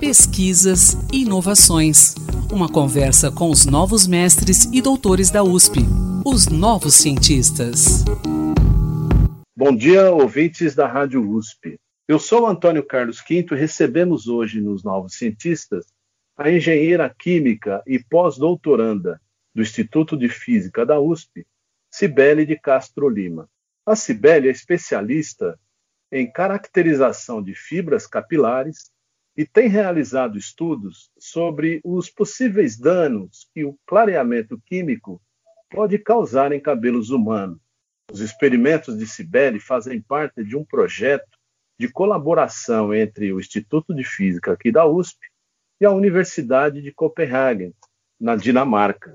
Pesquisas e inovações. Uma conversa com os novos mestres e doutores da USP, os novos cientistas. Bom dia, ouvintes da Rádio USP. Eu sou Antônio Carlos Quinto e recebemos hoje nos Novos Cientistas a engenheira química e pós-doutoranda do Instituto de Física da USP, Cibele de Castro Lima. A Cibele é especialista em caracterização de fibras capilares e tem realizado estudos sobre os possíveis danos que o clareamento químico pode causar em cabelos humanos. Os experimentos de Cibele fazem parte de um projeto de colaboração entre o Instituto de Física aqui da USP e a Universidade de Copenhague, na Dinamarca.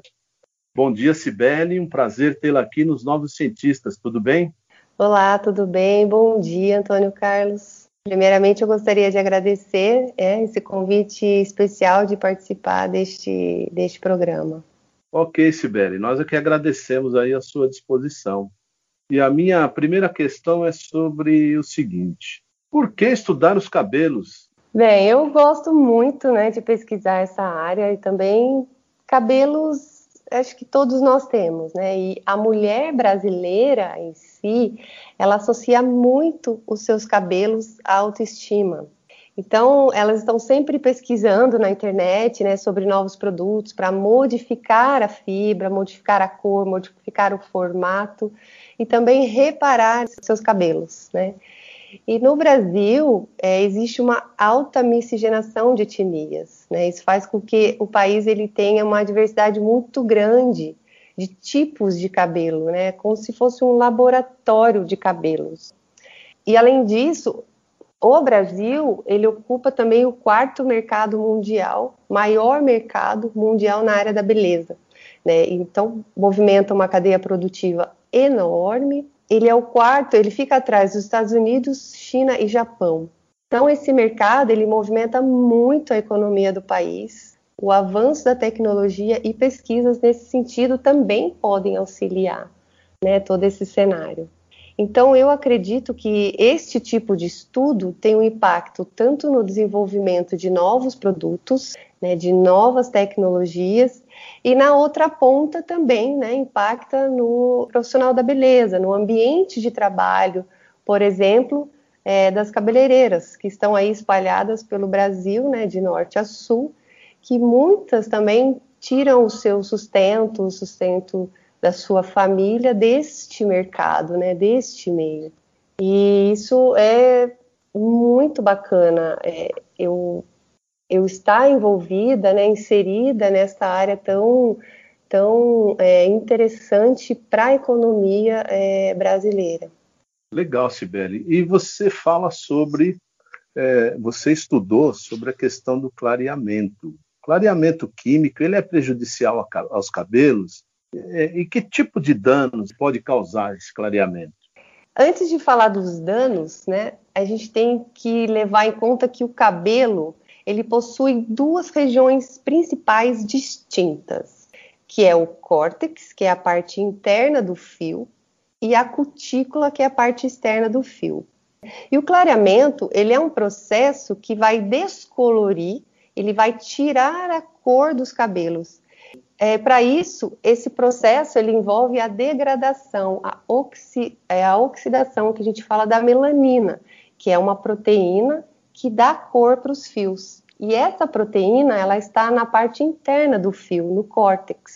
Bom dia, Cibele, um prazer tê-la aqui nos Novos Cientistas, tudo bem? Olá, tudo bem? Bom dia, Antônio Carlos. Primeiramente, eu gostaria de agradecer é, esse convite especial de participar deste, deste programa. Ok, Sibeli, nós é que agradecemos aí a sua disposição. E a minha primeira questão é sobre o seguinte: por que estudar os cabelos? Bem, eu gosto muito né, de pesquisar essa área e também cabelos acho que todos nós temos, né? E a mulher brasileira em si, ela associa muito os seus cabelos à autoestima. Então, elas estão sempre pesquisando na internet, né, sobre novos produtos para modificar a fibra, modificar a cor, modificar o formato e também reparar seus cabelos, né? E no Brasil é, existe uma alta miscigenação de etnias, né? Isso faz com que o país ele tenha uma diversidade muito grande de tipos de cabelo, né? Como se fosse um laboratório de cabelos. E além disso, o Brasil ele ocupa também o quarto mercado mundial, maior mercado mundial na área da beleza. Né? Então movimenta uma cadeia produtiva enorme ele é o quarto, ele fica atrás dos Estados Unidos, China e Japão. Então esse mercado ele movimenta muito a economia do país. O avanço da tecnologia e pesquisas nesse sentido também podem auxiliar, né, todo esse cenário. Então, eu acredito que este tipo de estudo tem um impacto tanto no desenvolvimento de novos produtos, né, de novas tecnologias, e na outra ponta também né, impacta no profissional da beleza, no ambiente de trabalho, por exemplo, é, das cabeleireiras, que estão aí espalhadas pelo Brasil, né, de norte a sul, que muitas também tiram o seu sustento, o sustento da sua família deste mercado, né, deste meio. E isso é muito bacana. É, eu eu estar envolvida, né, inserida nessa área tão tão é, interessante para a economia é, brasileira. Legal, Sibeli. E você fala sobre, é, você estudou sobre a questão do clareamento. Clareamento químico, ele é prejudicial aos cabelos? É, e que tipo de danos pode causar esse clareamento? Antes de falar dos danos, né, a gente tem que levar em conta que o cabelo ele possui duas regiões principais distintas, que é o córtex, que é a parte interna do fio, e a cutícula, que é a parte externa do fio. E o clareamento, ele é um processo que vai descolorir, ele vai tirar a cor dos cabelos é, Para isso, esse processo ele envolve a degradação, a, oxi, é a oxidação que a gente fala da melanina, que é uma proteína que dá cor para os fios. E essa proteína ela está na parte interna do fio, no córtex.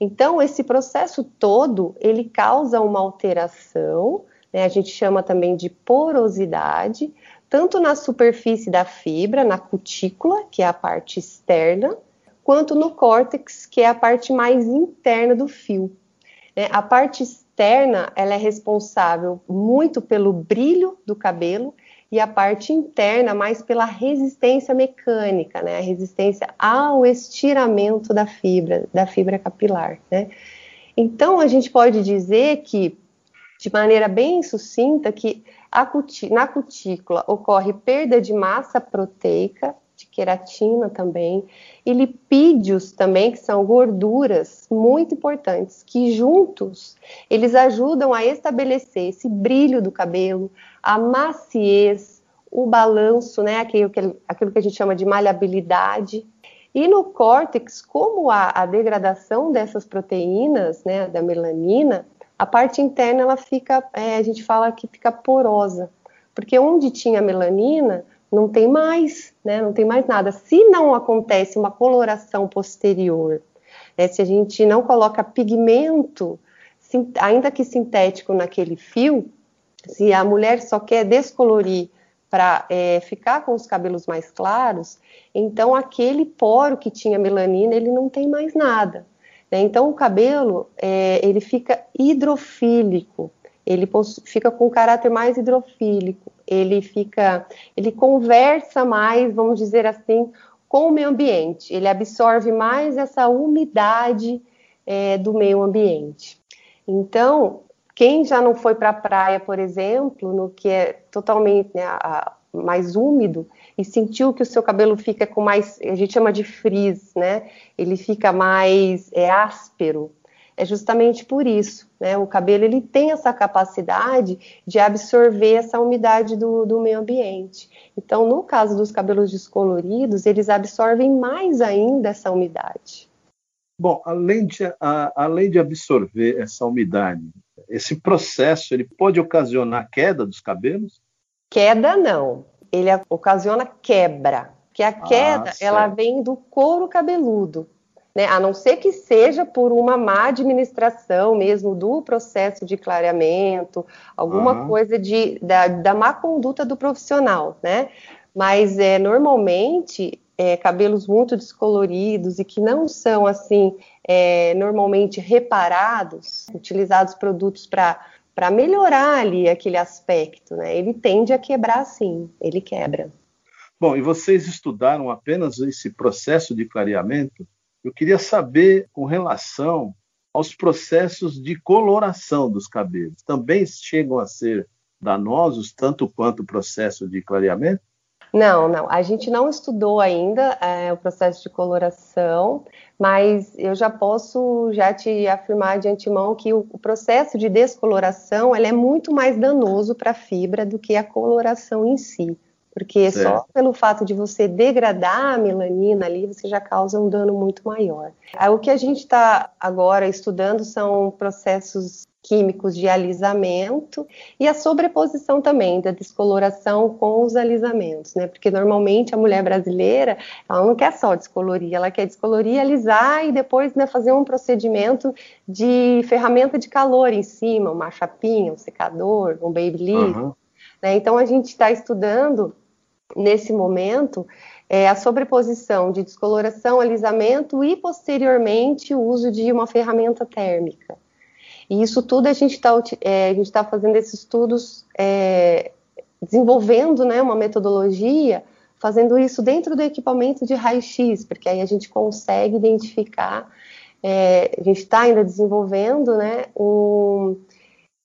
Então, esse processo todo ele causa uma alteração, né, a gente chama também de porosidade, tanto na superfície da fibra, na cutícula, que é a parte externa, quanto no córtex, que é a parte mais interna do fio. Né? A parte externa ela é responsável muito pelo brilho do cabelo e a parte interna mais pela resistência mecânica, né? a resistência ao estiramento da fibra, da fibra capilar. Né? Então a gente pode dizer que, de maneira bem sucinta, que cuti na cutícula ocorre perda de massa proteica de queratina também, e lipídios também, que são gorduras muito importantes, que juntos eles ajudam a estabelecer esse brilho do cabelo, a maciez, o balanço, né, aquilo que, aquilo que a gente chama de maleabilidade. E no córtex, como a, a degradação dessas proteínas, né, da melanina, a parte interna ela fica, é, a gente fala que fica porosa, porque onde tinha melanina não tem mais, né, não tem mais nada. Se não acontece uma coloração posterior, né, se a gente não coloca pigmento, ainda que sintético naquele fio, se a mulher só quer descolorir para é, ficar com os cabelos mais claros, então aquele poro que tinha melanina, ele não tem mais nada. Né? Então o cabelo, é, ele fica hidrofílico, ele fica com um caráter mais hidrofílico, ele fica, ele conversa mais, vamos dizer assim, com o meio ambiente, ele absorve mais essa umidade é, do meio ambiente. Então, quem já não foi para a praia, por exemplo, no que é totalmente né, a, mais úmido e sentiu que o seu cabelo fica com mais, a gente chama de frizz, né? Ele fica mais é, áspero. É justamente por isso, né? O cabelo ele tem essa capacidade de absorver essa umidade do, do meio ambiente. Então, no caso dos cabelos descoloridos, eles absorvem mais ainda essa umidade. Bom, além de, a, além de absorver essa umidade, esse processo ele pode ocasionar queda dos cabelos? Queda não, ele ocasiona quebra, que a ah, queda ela vem do couro cabeludo, né? A não ser que seja por uma má administração mesmo do processo de clareamento, alguma uhum. coisa de, da, da má conduta do profissional, né? Mas é, normalmente é, cabelos muito descoloridos e que não são assim é, normalmente reparados, utilizados produtos para melhorar ali aquele aspecto, né? Ele tende a quebrar sim, ele quebra. Bom, e vocês estudaram apenas esse processo de clareamento? Eu queria saber com relação aos processos de coloração dos cabelos. Também chegam a ser danosos tanto quanto o processo de clareamento? Não, não. A gente não estudou ainda é, o processo de coloração, mas eu já posso já te afirmar de antemão que o, o processo de descoloração é muito mais danoso para a fibra do que a coloração em si. Porque certo. só pelo fato de você degradar a melanina ali, você já causa um dano muito maior. O que a gente está agora estudando são processos químicos de alisamento e a sobreposição também da descoloração com os alisamentos, né? Porque normalmente a mulher brasileira, ela não quer só descolorir, ela quer descolorir, alisar e depois né, fazer um procedimento de ferramenta de calor em cima, uma chapinha, um secador, um babyliss. Uhum. Né? Então a gente está estudando nesse momento é, a sobreposição de descoloração, alisamento e posteriormente o uso de uma ferramenta térmica. E isso tudo a gente está é, tá fazendo esses estudos, é, desenvolvendo né, uma metodologia, fazendo isso dentro do equipamento de raio-x, porque aí a gente consegue identificar, é, a gente está ainda desenvolvendo né, um,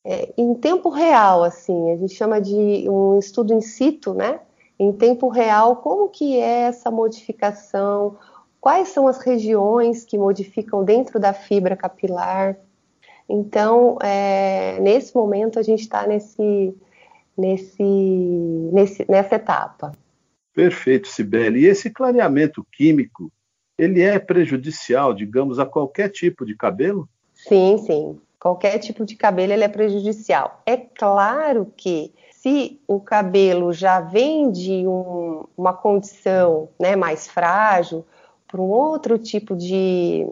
é, em tempo real, assim, a gente chama de um estudo in situ, né? Em tempo real, como que é essa modificação, quais são as regiões que modificam dentro da fibra capilar, então, é, nesse momento, a gente está nesse, nesse, nesse, nessa etapa. Perfeito, Sibeli. E esse clareamento químico, ele é prejudicial, digamos, a qualquer tipo de cabelo? Sim, sim. Qualquer tipo de cabelo ele é prejudicial. É claro que se o cabelo já vem de um, uma condição né, mais frágil, para um outro tipo de,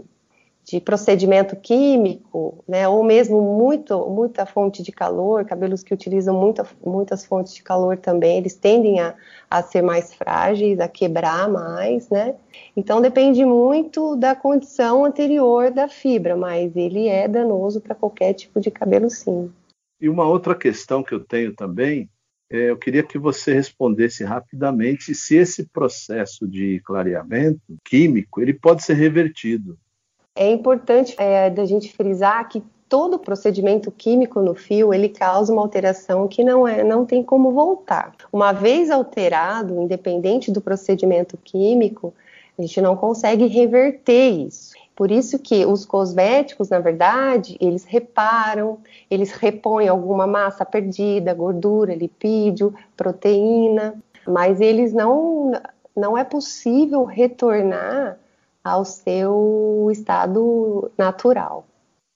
de procedimento químico, né, ou mesmo muito, muita fonte de calor, cabelos que utilizam muita, muitas fontes de calor também, eles tendem a, a ser mais frágeis, a quebrar mais, né? Então depende muito da condição anterior da fibra, mas ele é danoso para qualquer tipo de cabelo, sim. E uma outra questão que eu tenho também, é, eu queria que você respondesse rapidamente se esse processo de clareamento químico ele pode ser revertido. É importante é, da gente frisar que todo procedimento químico no fio ele causa uma alteração que não é, não tem como voltar. Uma vez alterado, independente do procedimento químico, a gente não consegue reverter isso. Por isso que os cosméticos, na verdade, eles reparam, eles repõem alguma massa perdida, gordura, lipídio, proteína. mas eles não, não é possível retornar ao seu estado natural.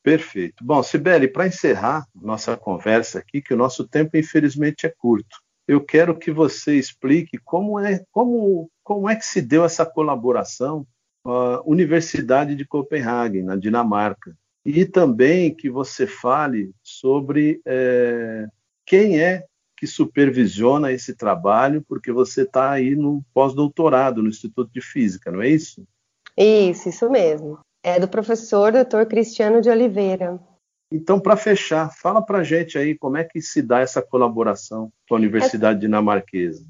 Perfeito. Bom, Sibeli, para encerrar nossa conversa aqui, que o nosso tempo infelizmente é curto, eu quero que você explique como é, como, como é que se deu essa colaboração a Universidade de Copenhague, na Dinamarca, e também que você fale sobre é, quem é que supervisiona esse trabalho, porque você está aí no pós-doutorado no Instituto de Física, não é isso? Isso, isso mesmo. É do professor Dr. Cristiano de Oliveira. Então, para fechar, fala para gente aí como é que se dá essa colaboração com a Universidade essa, Dinamarquesa.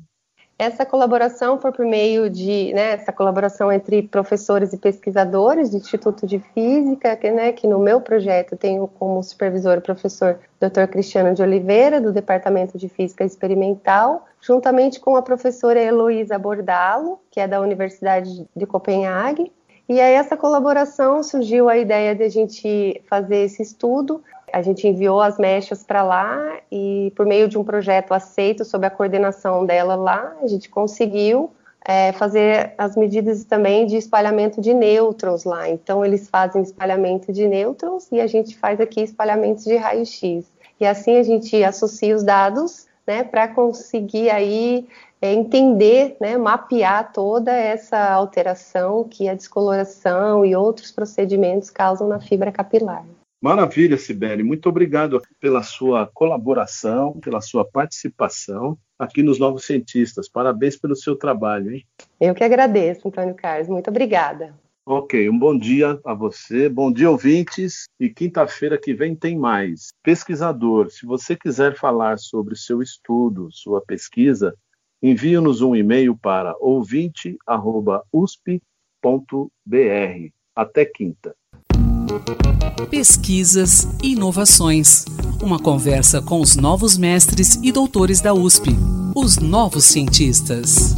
Essa colaboração foi por meio de, né, essa colaboração entre professores e pesquisadores do Instituto de Física, que, né, que no meu projeto tenho como supervisor o professor Dr. Cristiano de Oliveira, do Departamento de Física Experimental, juntamente com a professora Heloísa Bordalo, que é da Universidade de Copenhague, e aí essa colaboração surgiu a ideia de a gente fazer esse estudo. A gente enviou as mechas para lá e por meio de um projeto aceito sob a coordenação dela lá, a gente conseguiu é, fazer as medidas também de espalhamento de nêutrons lá. Então eles fazem espalhamento de nêutrons e a gente faz aqui espalhamento de raio-x. E assim a gente associa os dados né, para conseguir aí é, entender, né, mapear toda essa alteração que a descoloração e outros procedimentos causam na fibra capilar. Maravilha, Sibeli. Muito obrigado pela sua colaboração, pela sua participação aqui nos Novos Cientistas. Parabéns pelo seu trabalho, hein? Eu que agradeço, Antônio Carlos. Muito obrigada. Ok, um bom dia a você, bom dia ouvintes, e quinta-feira que vem tem mais. Pesquisador, se você quiser falar sobre seu estudo, sua pesquisa, envie-nos um e-mail para ouvinte.usp.br. Até quinta. Pesquisas e inovações. Uma conversa com os novos mestres e doutores da USP, os novos cientistas.